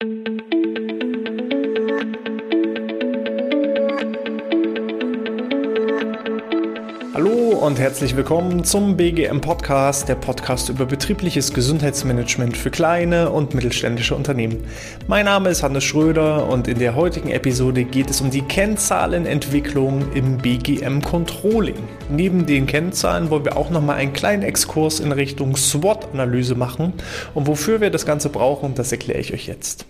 thank you und herzlich willkommen zum BGM Podcast, der Podcast über betriebliches Gesundheitsmanagement für kleine und mittelständische Unternehmen. Mein Name ist Hannes Schröder und in der heutigen Episode geht es um die Kennzahlenentwicklung im BGM Controlling. Neben den Kennzahlen wollen wir auch nochmal einen kleinen Exkurs in Richtung SWOT-Analyse machen und wofür wir das Ganze brauchen, das erkläre ich euch jetzt.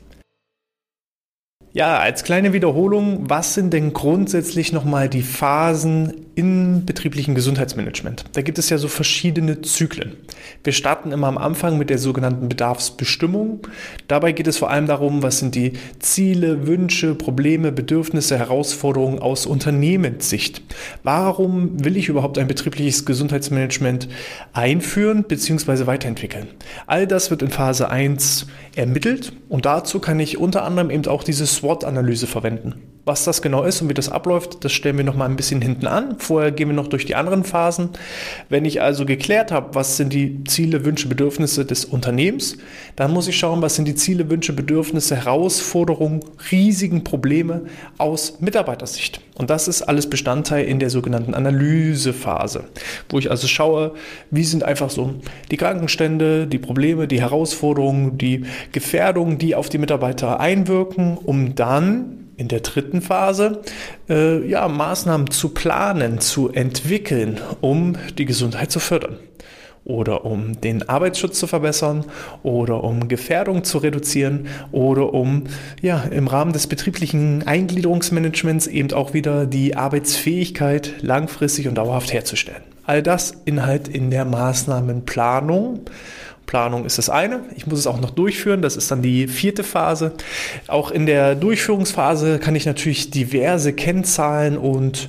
Ja, als kleine Wiederholung, was sind denn grundsätzlich nochmal die Phasen im betrieblichen Gesundheitsmanagement. Da gibt es ja so verschiedene Zyklen. Wir starten immer am Anfang mit der sogenannten Bedarfsbestimmung. Dabei geht es vor allem darum, was sind die Ziele, Wünsche, Probleme, Bedürfnisse, Herausforderungen aus Unternehmenssicht. Warum will ich überhaupt ein betriebliches Gesundheitsmanagement einführen bzw. weiterentwickeln? All das wird in Phase 1 ermittelt und dazu kann ich unter anderem eben auch diese SWOT-Analyse verwenden. Was das genau ist und wie das abläuft, das stellen wir noch mal ein bisschen hinten an. Vorher gehen wir noch durch die anderen Phasen. Wenn ich also geklärt habe, was sind die Ziele, Wünsche, Bedürfnisse des Unternehmens, dann muss ich schauen, was sind die Ziele, Wünsche, Bedürfnisse, Herausforderungen, Risiken, Probleme aus Mitarbeitersicht. Und das ist alles Bestandteil in der sogenannten Analysephase, wo ich also schaue, wie sind einfach so die Krankenstände, die Probleme, die Herausforderungen, die Gefährdungen, die auf die Mitarbeiter einwirken, um dann in der dritten Phase äh, ja, Maßnahmen zu planen, zu entwickeln, um die Gesundheit zu fördern oder um den Arbeitsschutz zu verbessern oder um Gefährdung zu reduzieren oder um ja, im Rahmen des betrieblichen Eingliederungsmanagements eben auch wieder die Arbeitsfähigkeit langfristig und dauerhaft herzustellen. All das Inhalt in der Maßnahmenplanung Planung ist das eine. Ich muss es auch noch durchführen. Das ist dann die vierte Phase. Auch in der Durchführungsphase kann ich natürlich diverse Kennzahlen und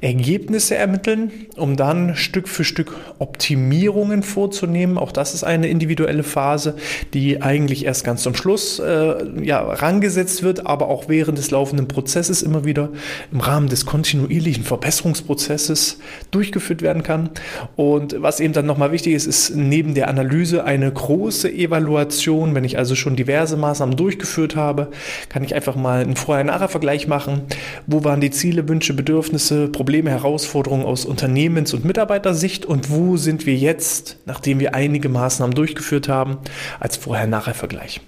Ergebnisse ermitteln, um dann Stück für Stück Optimierungen vorzunehmen. Auch das ist eine individuelle Phase, die eigentlich erst ganz zum Schluss äh, ja, rangesetzt wird, aber auch während des laufenden Prozesses immer wieder im Rahmen des kontinuierlichen Verbesserungsprozesses durchgeführt werden kann. Und was eben dann nochmal wichtig ist, ist neben der Analyse eine große Evaluation. Wenn ich also schon diverse Maßnahmen durchgeführt habe, kann ich einfach mal einen Vorher-Nachher-Vergleich machen. Wo waren die Ziele, Wünsche, Bedürfnisse, Probleme, Herausforderungen aus Unternehmens- und Mitarbeitersicht und wo sind wir jetzt, nachdem wir einige Maßnahmen durchgeführt haben, als Vorher-Nachher-Vergleich.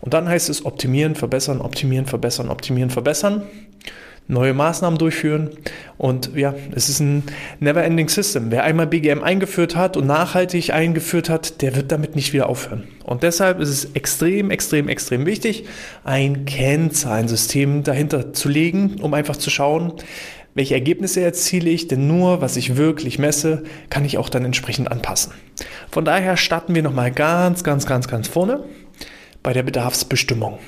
Und dann heißt es optimieren, verbessern, optimieren, verbessern, optimieren, verbessern neue Maßnahmen durchführen. Und ja, es ist ein never-ending System. Wer einmal BGM eingeführt hat und nachhaltig eingeführt hat, der wird damit nicht wieder aufhören. Und deshalb ist es extrem, extrem, extrem wichtig, ein Kennzahlensystem dahinter zu legen, um einfach zu schauen, welche Ergebnisse erziele ich, denn nur was ich wirklich messe, kann ich auch dann entsprechend anpassen. Von daher starten wir nochmal ganz, ganz, ganz, ganz vorne bei der Bedarfsbestimmung.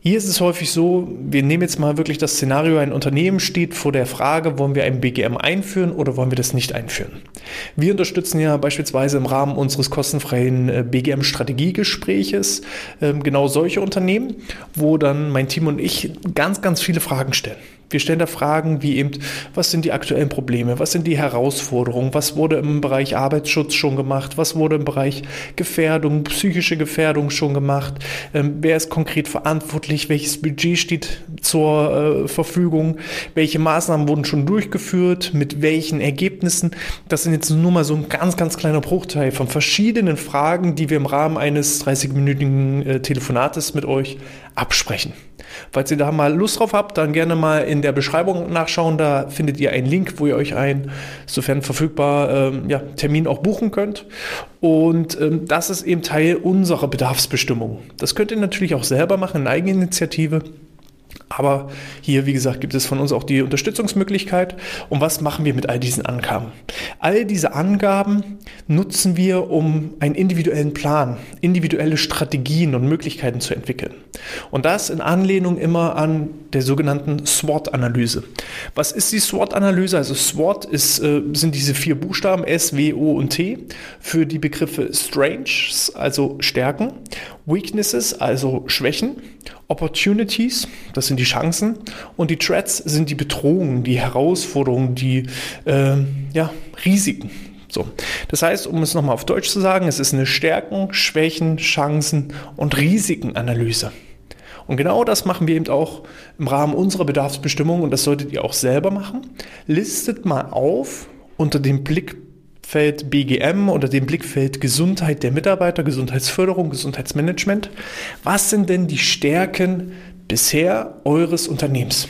Hier ist es häufig so, wir nehmen jetzt mal wirklich das Szenario, ein Unternehmen steht vor der Frage, wollen wir ein BGM einführen oder wollen wir das nicht einführen? Wir unterstützen ja beispielsweise im Rahmen unseres kostenfreien äh, BGM-Strategiegespräches ähm, genau solche Unternehmen, wo dann mein Team und ich ganz, ganz viele Fragen stellen. Wir stellen da Fragen wie eben, was sind die aktuellen Probleme, was sind die Herausforderungen, was wurde im Bereich Arbeitsschutz schon gemacht, was wurde im Bereich Gefährdung, psychische Gefährdung schon gemacht, ähm, wer ist konkret verantwortlich, welches Budget steht zur äh, Verfügung, welche Maßnahmen wurden schon durchgeführt, mit welchen Ergebnissen. Das sind jetzt nur mal so ein ganz, ganz kleiner Bruchteil von verschiedenen Fragen, die wir im Rahmen eines 30-minütigen äh, Telefonates mit euch absprechen. Falls ihr da mal Lust drauf habt, dann gerne mal in der Beschreibung nachschauen. Da findet ihr einen Link, wo ihr euch einen, sofern verfügbar, ähm, ja, Termin auch buchen könnt. Und ähm, das ist eben Teil unserer Bedarfsbestimmung. Das könnt ihr natürlich auch selber machen in Eigeninitiative. Aber hier, wie gesagt, gibt es von uns auch die Unterstützungsmöglichkeit. Und was machen wir mit all diesen Angaben? All diese Angaben nutzen wir, um einen individuellen Plan, individuelle Strategien und Möglichkeiten zu entwickeln. Und das in Anlehnung immer an der sogenannten SWOT-Analyse. Was ist die SWOT-Analyse? Also SWOT ist, äh, sind diese vier Buchstaben S, W, O und T für die Begriffe Strengths, also Stärken, Weaknesses, also Schwächen, Opportunities, das sind die Chancen, und die Threats sind die Bedrohungen, die Herausforderungen, die äh, ja, Risiken. So. Das heißt, um es nochmal auf Deutsch zu sagen, es ist eine Stärken, Schwächen, Chancen und Risikenanalyse. Und genau das machen wir eben auch im Rahmen unserer Bedarfsbestimmung und das solltet ihr auch selber machen. Listet mal auf unter dem Blickfeld BGM oder dem Blickfeld Gesundheit der Mitarbeiter, Gesundheitsförderung, Gesundheitsmanagement. Was sind denn die Stärken bisher eures Unternehmens?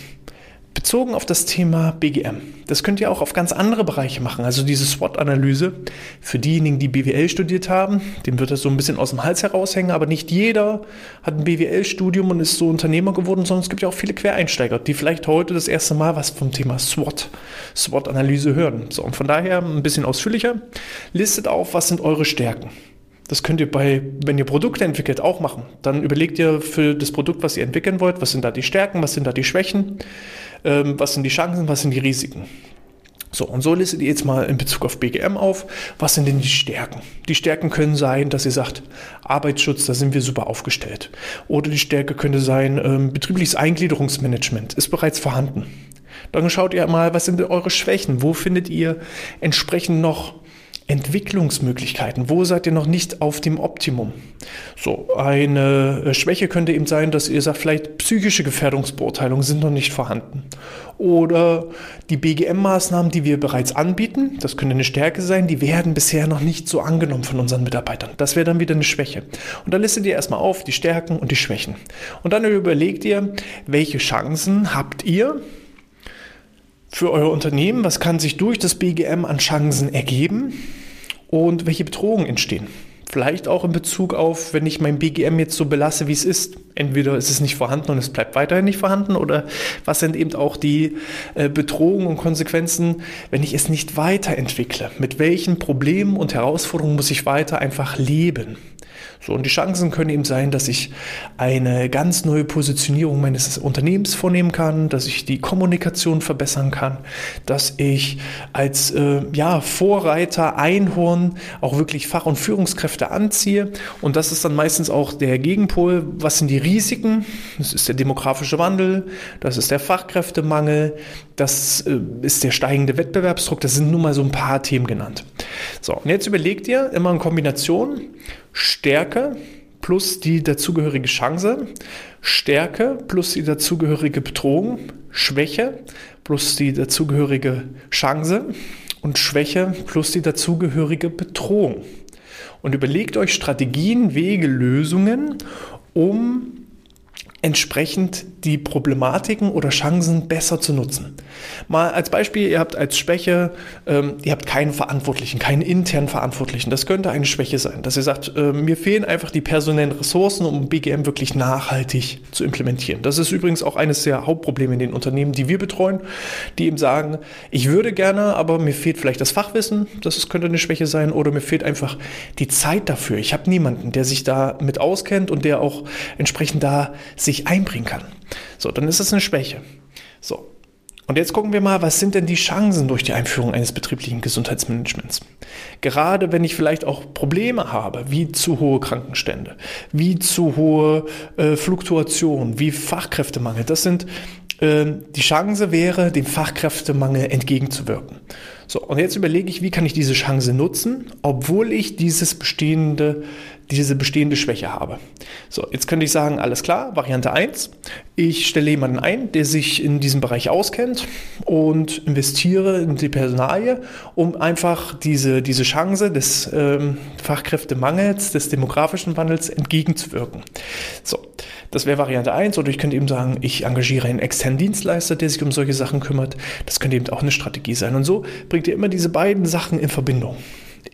Bezogen auf das Thema BGM. Das könnt ihr auch auf ganz andere Bereiche machen. Also diese SWOT-Analyse für diejenigen, die BWL studiert haben, dem wird das so ein bisschen aus dem Hals heraushängen, aber nicht jeder hat ein BWL-Studium und ist so Unternehmer geworden, sondern es gibt ja auch viele Quereinsteiger, die vielleicht heute das erste Mal was vom Thema SWOT, SWOT-Analyse hören. So, und von daher ein bisschen ausführlicher. Listet auf, was sind eure Stärken. Das könnt ihr bei, wenn ihr Produkte entwickelt, auch machen. Dann überlegt ihr für das Produkt, was ihr entwickeln wollt, was sind da die Stärken, was sind da die Schwächen, ähm, was sind die Chancen, was sind die Risiken. So, und so listet ihr jetzt mal in Bezug auf BGM auf, was sind denn die Stärken? Die Stärken können sein, dass ihr sagt, Arbeitsschutz, da sind wir super aufgestellt. Oder die Stärke könnte sein, ähm, betriebliches Eingliederungsmanagement ist bereits vorhanden. Dann schaut ihr mal, was sind eure Schwächen? Wo findet ihr entsprechend noch Entwicklungsmöglichkeiten. Wo seid ihr noch nicht auf dem Optimum? So, eine äh, Schwäche könnte eben sein, dass ihr sagt, vielleicht psychische Gefährdungsbeurteilungen sind noch nicht vorhanden. Oder die BGM-Maßnahmen, die wir bereits anbieten, das könnte eine Stärke sein, die werden bisher noch nicht so angenommen von unseren Mitarbeitern. Das wäre dann wieder eine Schwäche. Und dann listet ihr erstmal auf die Stärken und die Schwächen. Und dann überlegt ihr, welche Chancen habt ihr, für euer Unternehmen? Was kann sich durch das BGM an Chancen ergeben? Und welche Bedrohungen entstehen? Vielleicht auch in Bezug auf, wenn ich mein BGM jetzt so belasse, wie es ist. Entweder ist es nicht vorhanden und es bleibt weiterhin nicht vorhanden oder was sind eben auch die äh, Bedrohungen und Konsequenzen, wenn ich es nicht weiterentwickle? Mit welchen Problemen und Herausforderungen muss ich weiter einfach leben? So, und die Chancen können eben sein, dass ich eine ganz neue Positionierung meines Unternehmens vornehmen kann, dass ich die Kommunikation verbessern kann, dass ich als äh, ja, Vorreiter, Einhorn auch wirklich Fach- und Führungskräfte anziehe. Und das ist dann meistens auch der Gegenpol. Was sind die Risiken? Das ist der demografische Wandel, das ist der Fachkräftemangel, das äh, ist der steigende Wettbewerbsdruck. Das sind nur mal so ein paar Themen genannt. So, und jetzt überlegt ihr immer in Kombination Stärke plus die dazugehörige Chance, Stärke plus die dazugehörige Bedrohung, Schwäche plus die dazugehörige Chance und Schwäche plus die dazugehörige Bedrohung. Und überlegt euch Strategien, Wege, Lösungen, um entsprechend die Problematiken oder Chancen besser zu nutzen. Mal als Beispiel, ihr habt als Schwäche, ähm, ihr habt keinen Verantwortlichen, keinen internen Verantwortlichen. Das könnte eine Schwäche sein, dass ihr sagt, äh, mir fehlen einfach die personellen Ressourcen, um BGM wirklich nachhaltig zu implementieren. Das ist übrigens auch eines der Hauptprobleme in den Unternehmen, die wir betreuen, die eben sagen, ich würde gerne, aber mir fehlt vielleicht das Fachwissen, das könnte eine Schwäche sein, oder mir fehlt einfach die Zeit dafür. Ich habe niemanden, der sich da mit auskennt und der auch entsprechend da sich einbringen kann. So, dann ist es eine Schwäche. So. Und jetzt gucken wir mal, was sind denn die Chancen durch die Einführung eines betrieblichen Gesundheitsmanagements? Gerade wenn ich vielleicht auch Probleme habe, wie zu hohe Krankenstände, wie zu hohe äh, Fluktuation, wie Fachkräftemangel, das sind äh, die Chance wäre, dem Fachkräftemangel entgegenzuwirken. So, und jetzt überlege ich, wie kann ich diese Chance nutzen, obwohl ich dieses bestehende diese bestehende Schwäche habe. So, jetzt könnte ich sagen, alles klar, Variante 1, ich stelle jemanden ein, der sich in diesem Bereich auskennt und investiere in die Personalie, um einfach diese, diese Chance des ähm, Fachkräftemangels, des demografischen Wandels entgegenzuwirken. So, das wäre Variante 1 oder ich könnte eben sagen, ich engagiere einen externen Dienstleister, der sich um solche Sachen kümmert. Das könnte eben auch eine Strategie sein. Und so bringt ihr immer diese beiden Sachen in Verbindung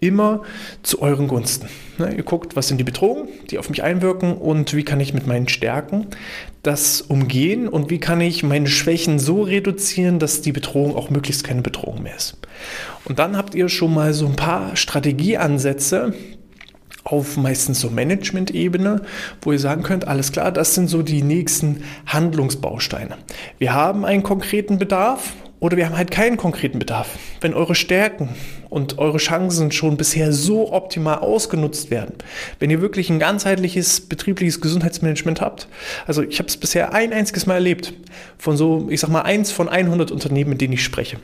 immer zu euren Gunsten. Ne, ihr guckt, was sind die Bedrohungen, die auf mich einwirken und wie kann ich mit meinen Stärken das umgehen und wie kann ich meine Schwächen so reduzieren, dass die Bedrohung auch möglichst keine Bedrohung mehr ist. Und dann habt ihr schon mal so ein paar Strategieansätze, auf meistens so Management-Ebene, wo ihr sagen könnt, alles klar, das sind so die nächsten Handlungsbausteine. Wir haben einen konkreten Bedarf Oder wir haben halt keinen konkreten Bedarf. Wenn eure Stärken und eure Chancen schon bisher so optimal ausgenutzt werden, wenn ihr wirklich ein ganzheitliches betriebliches Gesundheitsmanagement habt. Also ich habe es bisher ein einziges Mal erlebt von so, ich sag mal, eins von 100 Unternehmen, mit denen ich spreche.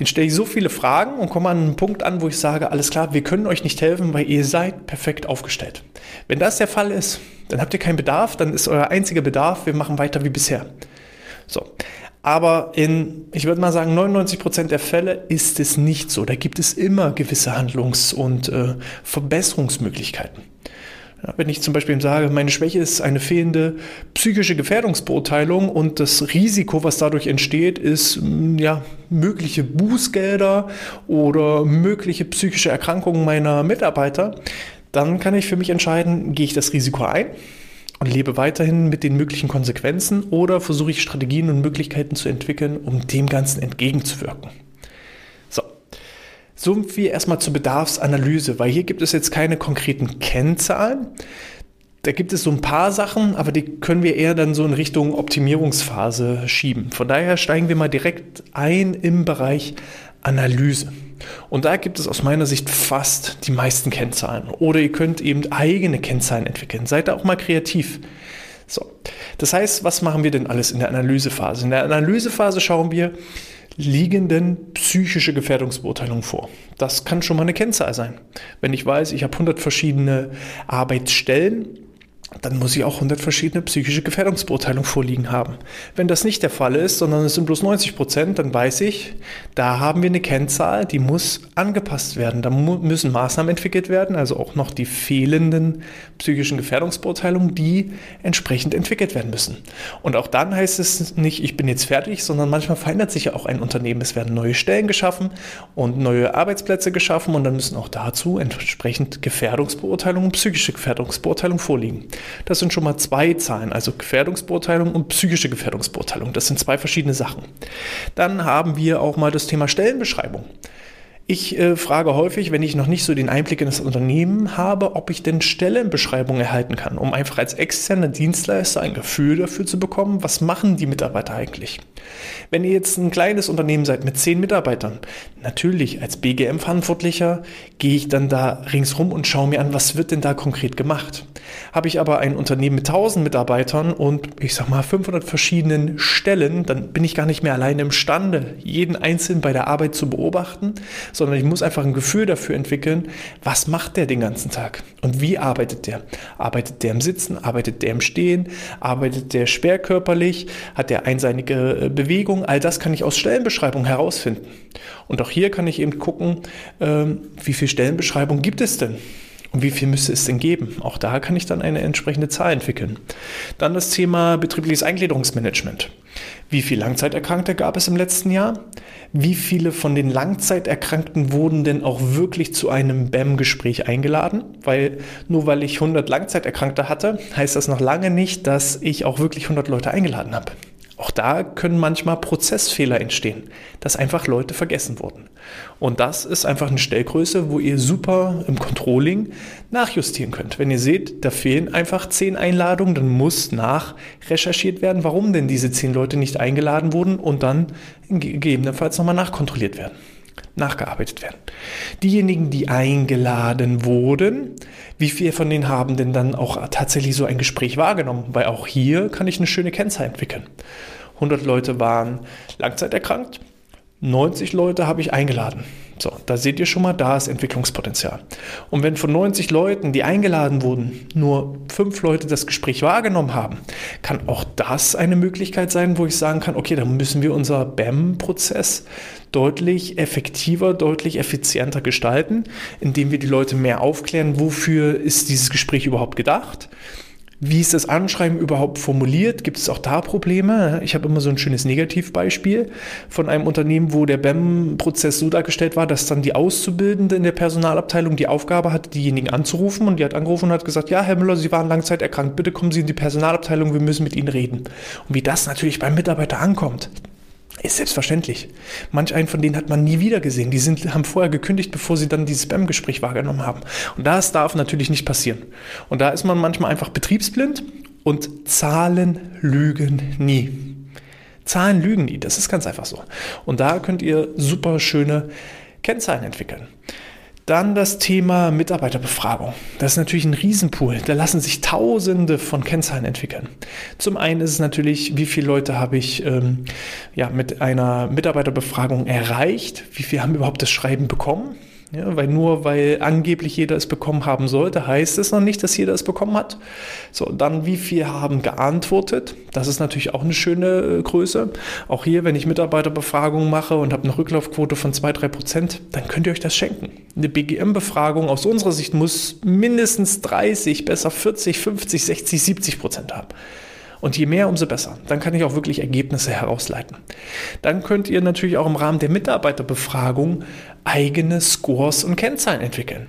Den stelle ich so viele Fragen und komme an einen Punkt an, wo ich sage, alles klar, wir können euch nicht helfen, weil ihr seid perfekt aufgestellt. Wenn das der Fall ist, dann habt ihr keinen Bedarf, dann ist euer einziger Bedarf, wir machen weiter wie bisher. So. Aber in, ich würde mal sagen, 99 Prozent der Fälle ist es nicht so. Da gibt es immer gewisse Handlungs- und äh, Verbesserungsmöglichkeiten. Ja, wenn ich zum Beispiel sage, meine Schwäche ist eine fehlende psychische Gefährdungsbeurteilung und das Risiko, was dadurch entsteht, ist mm, ja, mögliche Bußgelder oder mögliche psychische Erkrankungen meiner Mitarbeiter, dann kann ich für mich entscheiden, gehe ich das Risiko ein und lebe weiterhin mit den möglichen Konsequenzen oder versuche ich Strategien und Möglichkeiten zu entwickeln, um dem Ganzen entgegenzuwirken. So. So viel erstmal zur Bedarfsanalyse, weil hier gibt es jetzt keine konkreten Kennzahlen. Da gibt es so ein paar Sachen, aber die können wir eher dann so in Richtung Optimierungsphase schieben. Von daher steigen wir mal direkt ein im Bereich Analyse. Und da gibt es aus meiner Sicht fast die meisten Kennzahlen. Oder ihr könnt eben eigene Kennzahlen entwickeln. Seid da auch mal kreativ. So. Das heißt, was machen wir denn alles in der Analysephase? In der Analysephase schauen wir, liegen denn psychische Gefährdungsbeurteilungen vor? Das kann schon mal eine Kennzahl sein. Wenn ich weiß, ich habe 100 verschiedene Arbeitsstellen, dann muss ich auch 100 verschiedene psychische Gefährdungsbeurteilungen vorliegen haben. Wenn das nicht der Fall ist, sondern es sind bloß 90 Prozent, dann weiß ich, da haben wir eine Kennzahl, die muss angepasst werden. Da müssen Maßnahmen entwickelt werden, also auch noch die fehlenden psychischen Gefährdungsbeurteilungen, die entsprechend entwickelt werden müssen. Und auch dann heißt es nicht, ich bin jetzt fertig, sondern manchmal verändert sich ja auch ein Unternehmen. Es werden neue Stellen geschaffen und neue Arbeitsplätze geschaffen und dann müssen auch dazu entsprechend Gefährdungsbeurteilungen, psychische Gefährdungsbeurteilungen vorliegen. Das sind schon mal zwei Zahlen, also Gefährdungsbeurteilung und psychische Gefährdungsbeurteilung. Das sind zwei verschiedene Sachen. Dann haben wir auch mal das Thema Stellenbeschreibung. Ich äh, frage häufig, wenn ich noch nicht so den Einblick in das Unternehmen habe, ob ich denn Stellenbeschreibungen erhalten kann, um einfach als externer Dienstleister ein Gefühl dafür zu bekommen, was machen die Mitarbeiter eigentlich. Wenn ihr jetzt ein kleines Unternehmen seid mit zehn Mitarbeitern, natürlich als BGM-Verantwortlicher gehe ich dann da ringsrum und schaue mir an, was wird denn da konkret gemacht. Habe ich aber ein Unternehmen mit 1000 Mitarbeitern und ich sag mal 500 verschiedenen Stellen, dann bin ich gar nicht mehr alleine imstande, jeden einzelnen bei der Arbeit zu beobachten, sondern ich muss einfach ein Gefühl dafür entwickeln, was macht der den ganzen Tag und wie arbeitet der? Arbeitet der im Sitzen? Arbeitet der im Stehen? Arbeitet der schwerkörperlich? Hat der einseitige äh, Bewegung? All das kann ich aus Stellenbeschreibungen herausfinden. Und auch hier kann ich eben gucken, ähm, wie viele Stellenbeschreibungen gibt es denn? Und wie viel müsste es denn geben? Auch da kann ich dann eine entsprechende Zahl entwickeln. Dann das Thema betriebliches Eingliederungsmanagement. Wie viele Langzeiterkrankte gab es im letzten Jahr? Wie viele von den Langzeiterkrankten wurden denn auch wirklich zu einem BAM-Gespräch eingeladen? Weil nur weil ich 100 Langzeiterkrankte hatte, heißt das noch lange nicht, dass ich auch wirklich 100 Leute eingeladen habe. Auch da können manchmal Prozessfehler entstehen, dass einfach Leute vergessen wurden. Und das ist einfach eine Stellgröße, wo ihr super im Controlling nachjustieren könnt. Wenn ihr seht, da fehlen einfach zehn Einladungen, dann muss nachrecherchiert werden, warum denn diese zehn Leute nicht eingeladen wurden und dann gegebenenfalls nochmal nachkontrolliert werden nachgearbeitet werden. Diejenigen, die eingeladen wurden, wie viele von denen haben denn dann auch tatsächlich so ein Gespräch wahrgenommen? Weil auch hier kann ich eine schöne Kennzahl entwickeln. 100 Leute waren langzeiterkrankt, 90 Leute habe ich eingeladen. So, da seht ihr schon mal, da ist Entwicklungspotenzial. Und wenn von 90 Leuten, die eingeladen wurden, nur fünf Leute das Gespräch wahrgenommen haben, kann auch das eine Möglichkeit sein, wo ich sagen kann, okay, dann müssen wir unser BAM-Prozess deutlich effektiver, deutlich effizienter gestalten, indem wir die Leute mehr aufklären, wofür ist dieses Gespräch überhaupt gedacht wie ist das Anschreiben überhaupt formuliert? Gibt es auch da Probleme? Ich habe immer so ein schönes Negativbeispiel von einem Unternehmen, wo der BEM-Prozess so dargestellt war, dass dann die Auszubildende in der Personalabteilung die Aufgabe hatte, diejenigen anzurufen und die hat angerufen und hat gesagt, ja, Herr Müller, Sie waren langzeit erkrankt, bitte kommen Sie in die Personalabteilung, wir müssen mit Ihnen reden. Und wie das natürlich beim Mitarbeiter ankommt, ist selbstverständlich. Manch einen von denen hat man nie wieder gesehen. Die sind, haben vorher gekündigt, bevor sie dann dieses Spam-Gespräch wahrgenommen haben. Und das darf natürlich nicht passieren. Und da ist man manchmal einfach betriebsblind und Zahlen lügen nie. Zahlen lügen nie, das ist ganz einfach so. Und da könnt ihr super schöne Kennzahlen entwickeln. Dann das Thema Mitarbeiterbefragung. Das ist natürlich ein Riesenpool. Da lassen sich Tausende von Kennzahlen entwickeln. Zum einen ist es natürlich, wie viele Leute habe ich ähm, ja, mit einer Mitarbeiterbefragung erreicht? Wie viele haben überhaupt das Schreiben bekommen? Ja, weil nur weil angeblich jeder es bekommen haben sollte, heißt es noch nicht, dass jeder es bekommen hat. So, dann wie viele haben geantwortet? Das ist natürlich auch eine schöne äh, Größe. Auch hier, wenn ich Mitarbeiterbefragungen mache und habe eine Rücklaufquote von 2-3 Prozent, dann könnt ihr euch das schenken. Eine BGM-Befragung aus unserer Sicht muss mindestens 30, besser 40, 50, 60, 70 Prozent haben. Und je mehr, umso besser. Dann kann ich auch wirklich Ergebnisse herausleiten. Dann könnt ihr natürlich auch im Rahmen der Mitarbeiterbefragung eigene Scores und Kennzahlen entwickeln.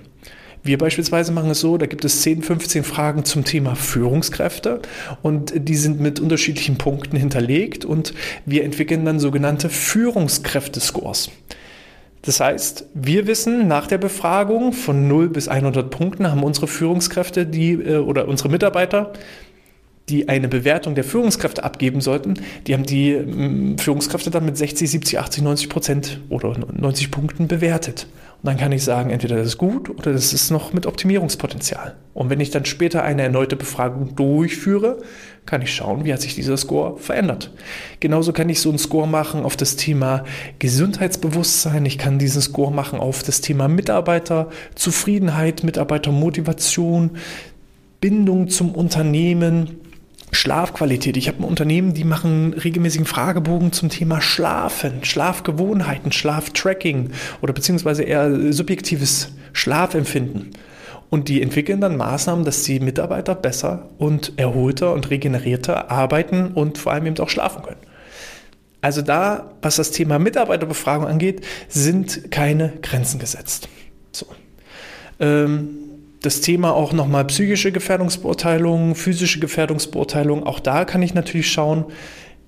Wir beispielsweise machen es so, da gibt es 10, 15 Fragen zum Thema Führungskräfte und die sind mit unterschiedlichen Punkten hinterlegt und wir entwickeln dann sogenannte Führungskräftescores. Das heißt, wir wissen nach der Befragung von 0 bis 100 Punkten haben unsere Führungskräfte die äh, oder unsere Mitarbeiter die eine Bewertung der Führungskräfte abgeben sollten, die haben die mm, Führungskräfte dann mit 60, 70, 80, 90 Prozent oder 90 Punkten bewertet. Und dann kann ich sagen, entweder das ist gut oder das ist noch mit Optimierungspotenzial. Und wenn ich dann später eine erneute Befragung durchführe, kann ich schauen, wie hat sich dieser Score verändert. Genauso kann ich so einen Score machen auf das Thema Gesundheitsbewusstsein. Ich kann diesen Score machen auf das Thema Mitarbeiterzufriedenheit, Mitarbeitermotivation, Bindung zum Unternehmen Schlafqualität. Ich habe ein Unternehmen, die machen regelmäßigen Fragebogen zum Thema Schlafen, Schlafgewohnheiten, Schlaftracking oder beziehungsweise eher subjektives Schlafempfinden. Und die entwickeln dann Maßnahmen, dass die Mitarbeiter besser und erholter und regenerierter arbeiten und vor allem eben auch schlafen können. Also da, was das Thema Mitarbeiterbefragung angeht, sind keine Grenzen gesetzt. So. Ähm, das Thema auch nochmal psychische Gefährdungsbeurteilung, physische Gefährdungsbeurteilung. Auch da kann ich natürlich schauen,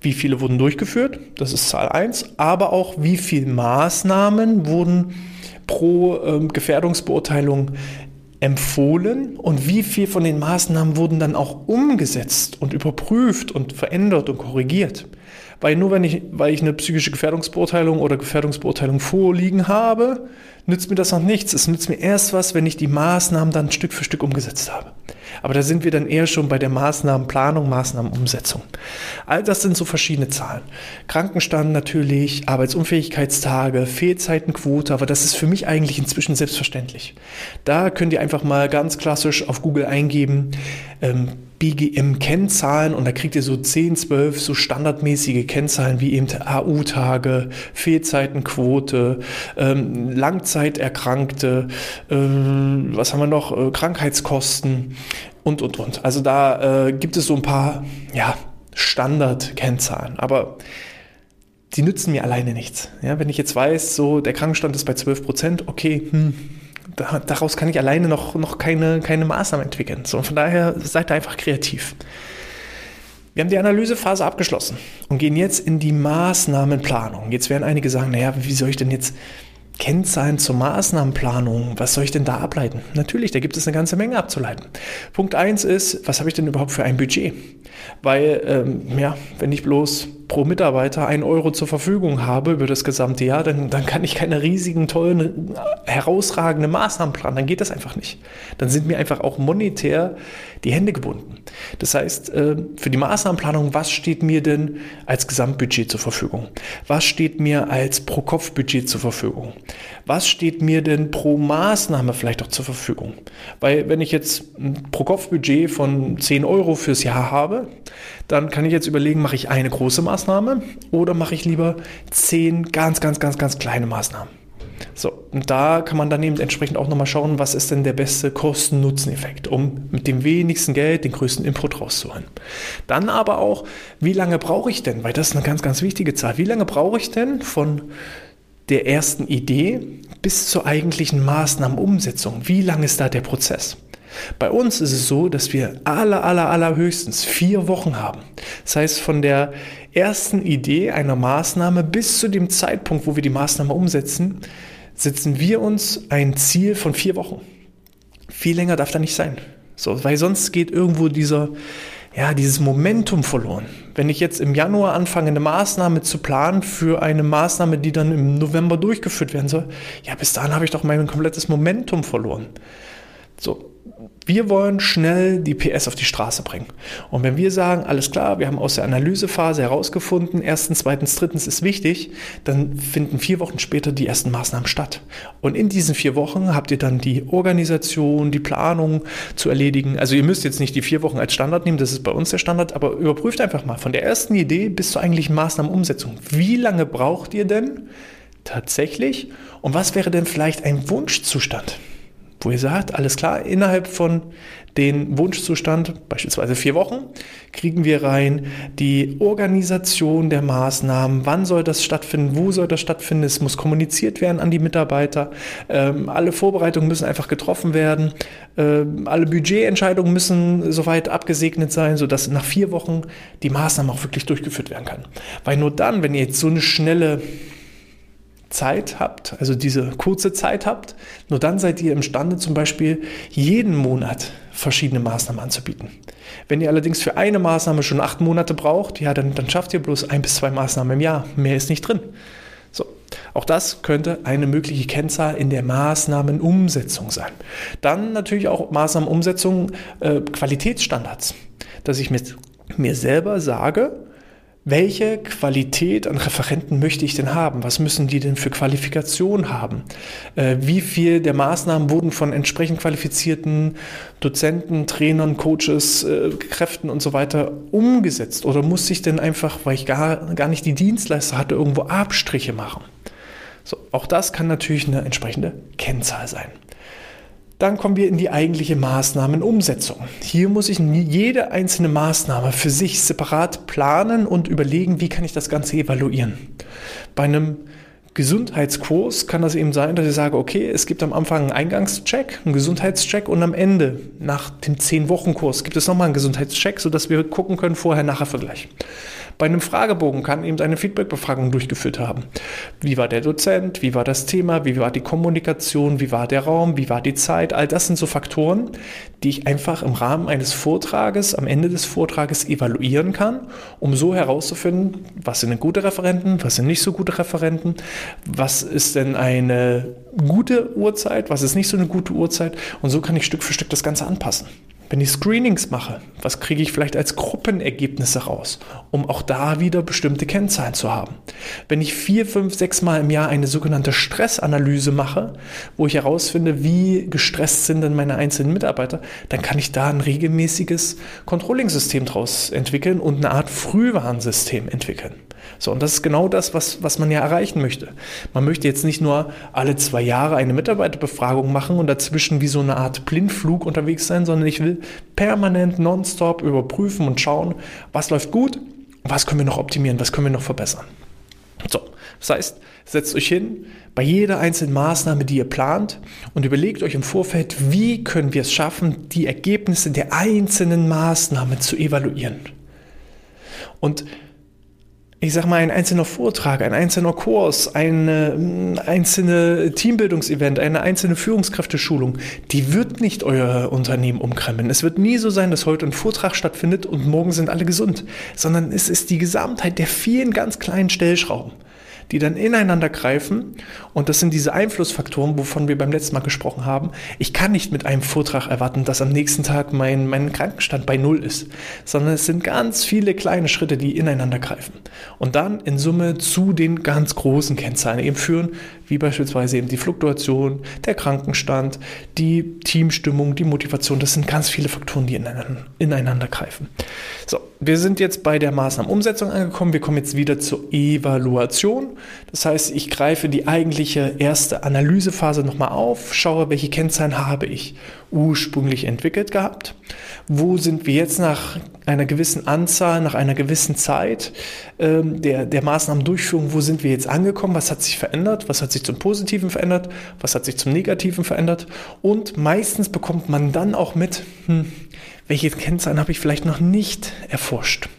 wie viele wurden durchgeführt, das ist Zahl 1, aber auch wie viele Maßnahmen wurden pro ähm, Gefährdungsbeurteilung empfohlen und wie viel von den Maßnahmen wurden dann auch umgesetzt und überprüft und verändert und korrigiert. Weil nur wenn ich, weil ich eine psychische Gefährdungsbeurteilung oder Gefährdungsbeurteilung vorliegen habe, nützt mir das noch nichts. Es nützt mir erst was, wenn ich die Maßnahmen dann Stück für Stück umgesetzt habe. Aber da sind wir dann eher schon bei der Maßnahmenplanung, Maßnahmenumsetzung. All das sind so verschiedene Zahlen. Krankenstand natürlich, Arbeitsunfähigkeitstage, Fehlzeitenquote, aber das ist für mich eigentlich inzwischen selbstverständlich. Da könnt ihr einfach mal ganz klassisch auf Google eingeben, ähm, BGM-Kennzahlen und da kriegt ihr so 10, 12 so standardmäßige Kennzahlen wie eben AU-Tage, Fehlzeitenquote, ähm, Langzeiterkrankte, äh, was haben wir noch, äh, Krankheitskosten und, und, und. Also da äh, gibt es so ein paar, ja, Standard-Kennzahlen, aber die nützen mir alleine nichts. Ja, wenn ich jetzt weiß, so der Krankenstand ist bei 12 Prozent, okay, hm, daraus kann ich alleine noch, noch keine, keine Maßnahmen entwickeln. So, von daher seid da einfach kreativ. Wir haben die Analysephase abgeschlossen und gehen jetzt in die Maßnahmenplanung. Jetzt werden einige sagen, naja, wie soll ich denn jetzt Kennzahlen zur Maßnahmenplanung, was soll ich denn da ableiten? Natürlich, da gibt es eine ganze Menge abzuleiten. Punkt 1 ist, was habe ich denn überhaupt für ein Budget? Weil, ähm, ja, wenn ich bloß pro Mitarbeiter ein Euro zur Verfügung habe über das gesamte Jahr, dann, dann kann ich keine riesigen, tollen, herausragende Maßnahmen planen. Dann geht das einfach nicht. Dann sind mir einfach auch monetär die Hände gebunden. Das heißt, äh, für die Maßnahmenplanung, was steht mir denn als Gesamtbudget zur Verfügung? Was steht mir als Pro-Kopf-Budget zur Verfügung? Was steht mir denn pro Maßnahme vielleicht auch zur Verfügung? Weil wenn ich jetzt ein Pro-Kopf-Budget von 10 Euro fürs Jahr habe, dann kann ich jetzt überlegen, mache ich eine große Maßnahme oder mache ich lieber zehn ganz, ganz, ganz, ganz kleine Maßnahmen. So, und da kann man dann eben entsprechend auch nochmal schauen, was ist denn der beste Kosten-Nutzen-Effekt, um mit dem wenigsten Geld den größten Input rauszuholen. Dann aber auch, wie lange brauche ich denn, weil das ist eine ganz, ganz wichtige Zahl, wie lange brauche ich denn von der ersten Idee bis zur eigentlichen Maßnahmenumsetzung? Wie lang ist da der Prozess? Bei uns ist es so, dass wir aller, aller, aller höchstens vier Wochen haben. Das heißt, von der ersten Idee einer Maßnahme bis zu dem Zeitpunkt, wo wir die Maßnahme umsetzen, setzen wir uns ein Ziel von vier Wochen. Viel länger darf da nicht sein. So, weil sonst geht irgendwo dieser, ja, dieses Momentum verloren. Wenn ich jetzt im Januar anfange, eine Maßnahme zu planen für eine Maßnahme, die dann im November durchgeführt werden soll, ja, bis dahin habe ich doch mein komplettes Momentum verloren. So, wir wollen schnell die PS auf die Straße bringen. Und wenn wir sagen, alles klar, wir haben aus der Analysephase herausgefunden, erstens, zweitens, drittens ist wichtig, dann finden vier Wochen später die ersten Maßnahmen statt. Und in diesen vier Wochen habt ihr dann die Organisation, die Planung zu erledigen. Also ihr müsst jetzt nicht die vier Wochen als Standard nehmen, das ist bei uns der Standard, aber überprüft einfach mal von der ersten Idee bis zur eigentlichen Maßnahmenumsetzung. Wie lange braucht ihr denn tatsächlich? Und was wäre denn vielleicht ein Wunschzustand? Wo ihr sagt, alles klar, innerhalb von den Wunschzustand, beispielsweise vier Wochen, kriegen wir rein die Organisation der Maßnahmen, wann soll das stattfinden, wo soll das stattfinden, es muss kommuniziert werden an die Mitarbeiter, ähm, alle Vorbereitungen müssen einfach getroffen werden, ähm, alle Budgetentscheidungen müssen soweit abgesegnet sein, sodass nach vier Wochen die Maßnahme auch wirklich durchgeführt werden kann. Weil nur dann, wenn ihr jetzt so eine schnelle Zeit habt, also diese kurze Zeit habt, nur dann seid ihr imstande, zum Beispiel jeden Monat verschiedene Maßnahmen anzubieten. Wenn ihr allerdings für eine Maßnahme schon acht Monate braucht, ja, dann, dann schafft ihr bloß ein bis zwei Maßnahmen im Jahr. Mehr ist nicht drin. So, auch das könnte eine mögliche Kennzahl in der Maßnahmenumsetzung sein. Dann natürlich auch Maßnahmenumsetzung, äh, Qualitätsstandards, dass ich mit mir selber sage, welche Qualität an Referenten möchte ich denn haben? Was müssen die denn für Qualifikation haben? Äh, wie viel der Maßnahmen wurden von entsprechend qualifizierten Dozenten, Trainern, Coaches, äh, Kräften und so weiter umgesetzt? Oder muss ich denn einfach, weil ich gar, gar nicht die Dienstleister hatte, irgendwo Abstriche machen? So, auch das kann natürlich eine entsprechende Kennzahl sein. Dann kommen wir in die eigentliche Maßnahmenumsetzung. Hier muss ich jede einzelne Maßnahme für sich separat planen und überlegen, wie kann ich das Ganze evaluieren. Bei einem Gesundheitskurs kann das eben sein, dass ich sage, okay, es gibt am Anfang einen Eingangscheck, einen Gesundheitscheck und am Ende, nach dem 10-Wochen-Kurs, gibt es nochmal einen Gesundheitscheck, sodass wir gucken können, Vorher-Nachher-Vergleich. Bei einem Fragebogen kann eben eine Feedback-Befragung durchgeführt haben. Wie war der Dozent? Wie war das Thema? Wie war die Kommunikation? Wie war der Raum? Wie war die Zeit? All das sind so Faktoren, die ich einfach im Rahmen eines Vortrages, am Ende des Vortrages evaluieren kann, um so herauszufinden, was sind denn gute Referenten, was sind nicht so gute Referenten, was ist denn eine gute Uhrzeit, was ist nicht so eine gute Uhrzeit und so kann ich Stück für Stück das Ganze anpassen. Wenn ich Screenings mache, was kriege ich vielleicht als Gruppenergebnisse raus, um auch da wieder bestimmte Kennzahlen zu haben? Wenn ich vier, fünf, sechs Mal im Jahr eine sogenannte Stressanalyse mache, wo ich herausfinde, wie gestresst sind denn meine einzelnen Mitarbeiter, dann kann ich da ein regelmäßiges Controlling-System draus entwickeln und eine Art Frühwarnsystem entwickeln. So, und das ist genau das, was, was man ja erreichen möchte. Man möchte jetzt nicht nur alle zwei Jahre eine Mitarbeiterbefragung machen und dazwischen wie so eine Art Blindflug unterwegs sein, sondern ich will permanent nonstop überprüfen und schauen, was läuft gut, was können wir noch optimieren, was können wir noch verbessern. So, das heißt, setzt euch hin bei jeder einzelnen Maßnahme, die ihr plant und überlegt euch im Vorfeld, wie können wir es schaffen, die Ergebnisse der einzelnen Maßnahme zu evaluieren. Und ich sag mal, ein einzelner Vortrag, ein einzelner Kurs, ein äh, einzelne Teambildungsevent, eine einzelne Führungskräfteschulung, die wird nicht euer Unternehmen umkrempeln. Es wird nie so sein, dass heute ein Vortrag stattfindet und morgen sind alle gesund, sondern es ist die Gesamtheit der vielen ganz kleinen Stellschrauben die dann ineinander greifen. Und das sind diese Einflussfaktoren, wovon wir beim letzten Mal gesprochen haben. Ich kann nicht mit einem Vortrag erwarten, dass am nächsten Tag mein, mein Krankenstand bei Null ist, sondern es sind ganz viele kleine Schritte, die ineinander greifen. Und dann in Summe zu den ganz großen Kennzahlen eben führen, wie beispielsweise eben die Fluktuation, der Krankenstand, die Teamstimmung, die Motivation. Das sind ganz viele Faktoren, die ineinander, ineinander greifen. So, wir sind jetzt bei der Maßnahmenumsetzung angekommen. Wir kommen jetzt wieder zur Evaluation. Das heißt, ich greife die eigentliche erste Analysephase nochmal auf, schaue, welche Kennzahlen habe ich ursprünglich entwickelt gehabt. Wo sind wir jetzt nach einer gewissen Anzahl, nach einer gewissen Zeit ähm, der, der Maßnahmendurchführung, wo sind wir jetzt angekommen? Was hat sich verändert? Was hat sich zum Positiven verändert? Was hat sich zum Negativen verändert? Und meistens bekommt man dann auch mit, hm, welche Kennzahlen habe ich vielleicht noch nicht erforscht.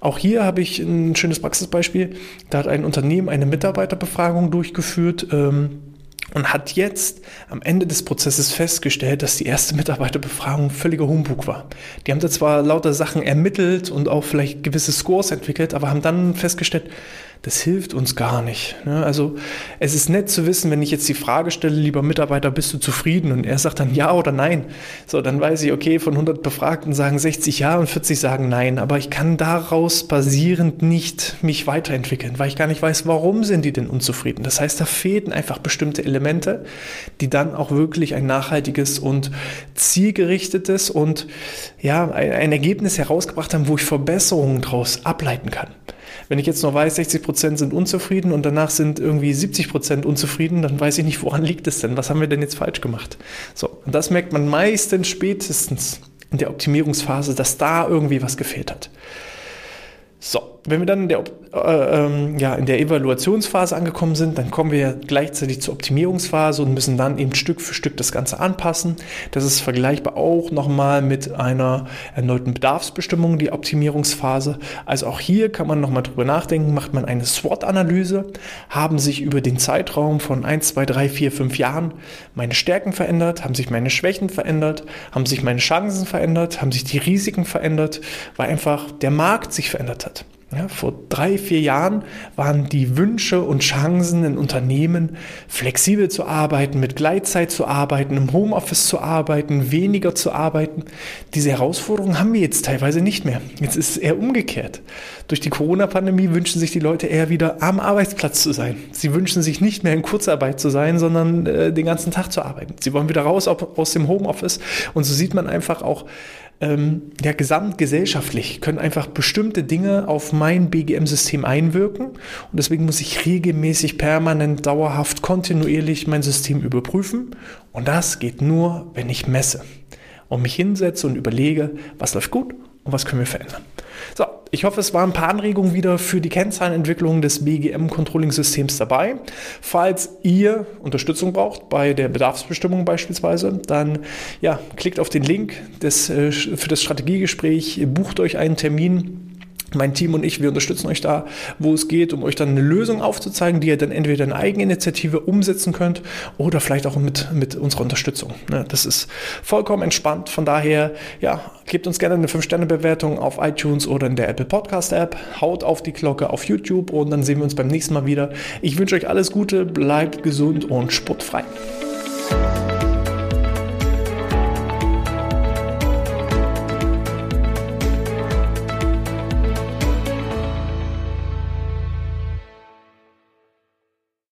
Auch hier habe ich ein schönes Praxisbeispiel. Da hat ein Unternehmen eine Mitarbeiterbefragung durchgeführt. Ähm, und hat jetzt am Ende des Prozesses festgestellt, dass die erste Mitarbeiterbefragung völliger Humbug war. Die haben da zwar lauter Sachen ermittelt und auch vielleicht gewisse Scores entwickelt, aber haben dann festgestellt, das hilft uns gar nicht. Ne? Also es ist nett zu wissen, wenn ich jetzt die Frage stelle, lieber Mitarbeiter, bist du zufrieden? Und er sagt dann ja oder nein. So, dann weiß ich, okay, von 100 Befragten sagen 60 ja und 40 sagen nein. Aber ich kann daraus basierend nicht mich weiterentwickeln, weil ich gar nicht weiß, warum sind die denn unzufrieden. Das heißt, da fehlten einfach bestimmte Elemente, die dann auch wirklich ein nachhaltiges und zielgerichtetes und ja, ein Ergebnis herausgebracht haben, wo ich Verbesserungen daraus ableiten kann. Wenn ich jetzt noch weiß, 60 Prozent sind unzufrieden und danach sind irgendwie 70 Prozent unzufrieden, dann weiß ich nicht, woran liegt es denn? Was haben wir denn jetzt falsch gemacht? So, und das merkt man meistens spätestens in der Optimierungsphase, dass da irgendwie was gefehlt hat. So, wenn wir dann in der, äh, ähm, ja, in der Evaluationsphase angekommen sind, dann kommen wir gleichzeitig zur Optimierungsphase und müssen dann eben Stück für Stück das Ganze anpassen. Das ist vergleichbar auch nochmal mit einer erneuten Bedarfsbestimmung, die Optimierungsphase. Also auch hier kann man nochmal drüber nachdenken, macht man eine SWOT-Analyse, haben sich über den Zeitraum von 1, 2, 3, 4, 5 Jahren meine Stärken verändert, haben sich meine Schwächen verändert, haben sich meine Chancen verändert, haben sich die Risiken verändert, weil einfach der Markt sich verändert hat. Ja, vor drei, vier Jahren waren die Wünsche und Chancen in Unternehmen, flexibel zu arbeiten, mit Gleitzeit zu arbeiten, im Homeoffice zu arbeiten, weniger zu arbeiten. Diese Herausforderungen haben wir jetzt teilweise nicht mehr. Jetzt ist es eher umgekehrt. Durch die Corona-Pandemie wünschen sich die Leute eher wieder am Arbeitsplatz zu sein. Sie wünschen sich nicht mehr in Kurzarbeit zu sein, sondern äh, den ganzen Tag zu arbeiten. Sie wollen wieder raus aus dem Homeoffice. Und so sieht man einfach auch, ähm, ja, gesamtgesellschaftlich können einfach bestimmte Dinge auf mein BGM-System einwirken. Und deswegen muss ich regelmäßig, permanent, dauerhaft, kontinuierlich mein System überprüfen. Und das geht nur, wenn ich messe und mich hinsetze und überlege, was läuft gut und was können wir verändern. So, ich hoffe, es waren ein paar Anregungen wieder für die Kennzahlenentwicklung des BGM-Controlling-Systems dabei. Falls ihr Unterstützung braucht bei der Bedarfsbestimmung beispielsweise, dann ja, klickt auf den Link des, äh, für das Strategiegespräch, bucht euch einen Termin mein Team und ich, wir unterstützen euch da, wo es geht, um euch dann eine Lösung aufzuzeigen, die ihr dann entweder in Eigeninitiative umsetzen könnt oder vielleicht auch mit, mit unserer Unterstützung. Das ist vollkommen entspannt. Von daher, ja, gebt uns gerne eine 5-Sterne-Bewertung auf iTunes oder in der Apple Podcast App. Haut auf die Glocke auf YouTube und dann sehen wir uns beim nächsten Mal wieder. Ich wünsche euch alles Gute, bleibt gesund und sportfrei.